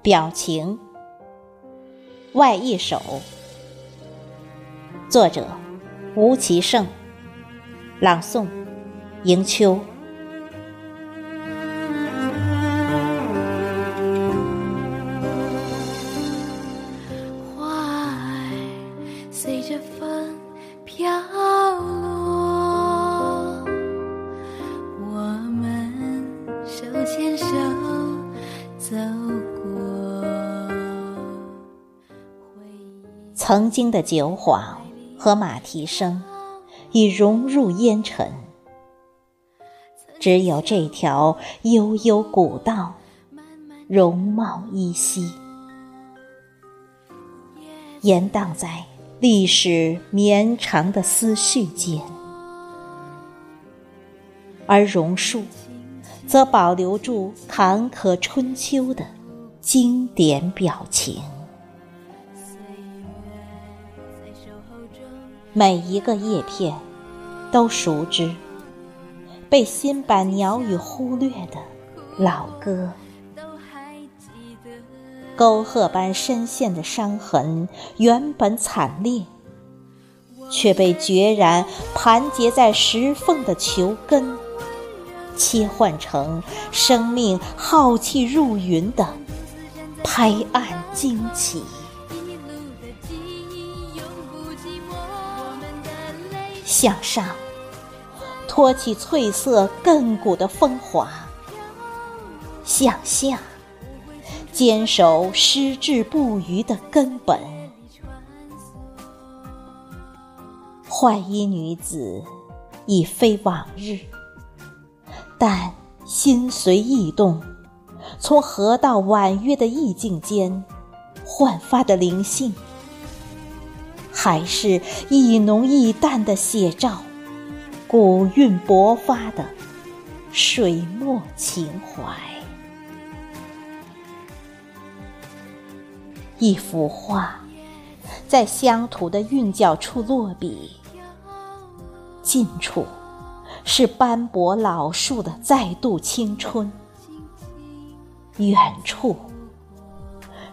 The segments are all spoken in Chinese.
表情，外一首。作者：吴其胜，朗诵：迎秋。曾经的酒晃和马蹄声已融入烟尘，只有这条悠悠古道容貌依稀，延宕在历史绵长的思绪间，而榕树则保留住坎坷春秋的经典表情。每一个叶片都熟知被新版鸟语忽略的老歌，沟壑般深陷的伤痕原本惨烈，却被决然盘结在石缝的球根，切换成生命浩气入云的拍岸惊奇。向上，托起翠色亘古的风华；向下，坚守矢志不渝的根本。浣衣女子已非往日，但心随意动，从河道婉约的意境间焕发的灵性。还是一浓一淡的写照，古韵勃发的水墨情怀。一幅画，在乡土的韵脚处落笔，近处是斑驳老树的再度青春，远处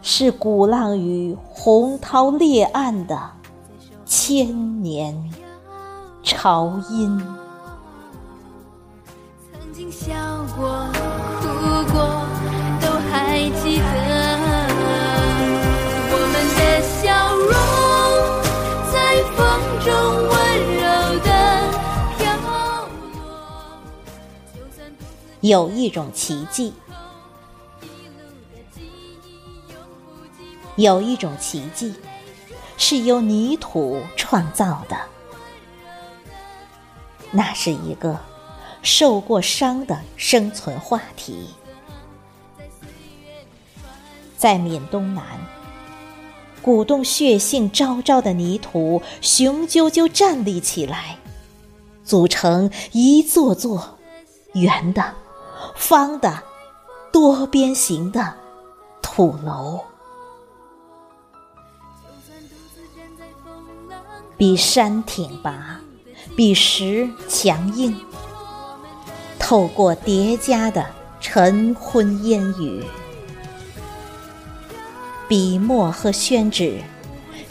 是鼓浪屿洪涛裂岸的。千年潮音。曾经笑过、哭过，都还记得。我们的笑容在风中温柔的飘落。有一种奇迹，有一种奇迹。是由泥土创造的，那是一个受过伤的生存话题。在闽东南，鼓动血性昭昭的泥土雄赳赳站立起来，组成一座座圆的、方的、多边形的土楼。比山挺拔，比石强硬。透过叠加的晨昏烟雨，笔墨和宣纸，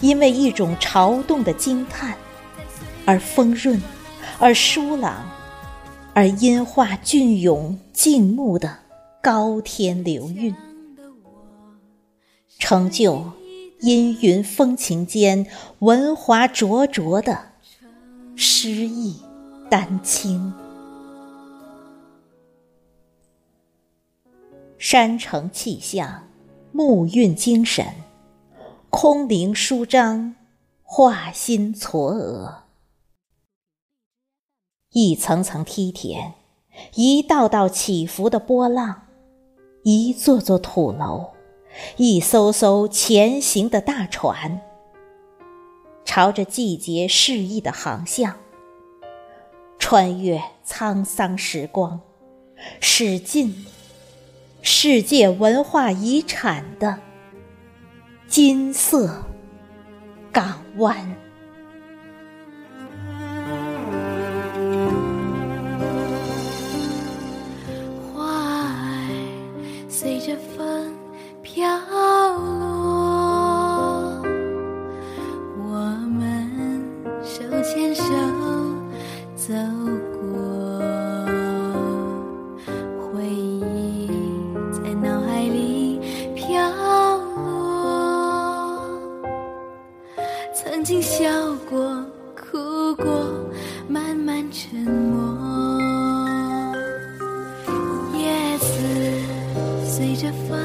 因为一种潮动的惊叹，而丰润，而疏朗，而音画隽永静穆的高天流韵，成就。阴云风情间，文华灼灼的诗意丹青。山城气象，木韵精神，空灵舒张，画心嵯峨。一层层梯田，一道道起伏的波浪，一座座土楼。一艘艘前行的大船，朝着季节适宜的航向，穿越沧桑时光，驶进世界文化遗产的金色港湾。走过回忆在脑海里飘落曾经笑过哭过慢慢沉默。叶子随着风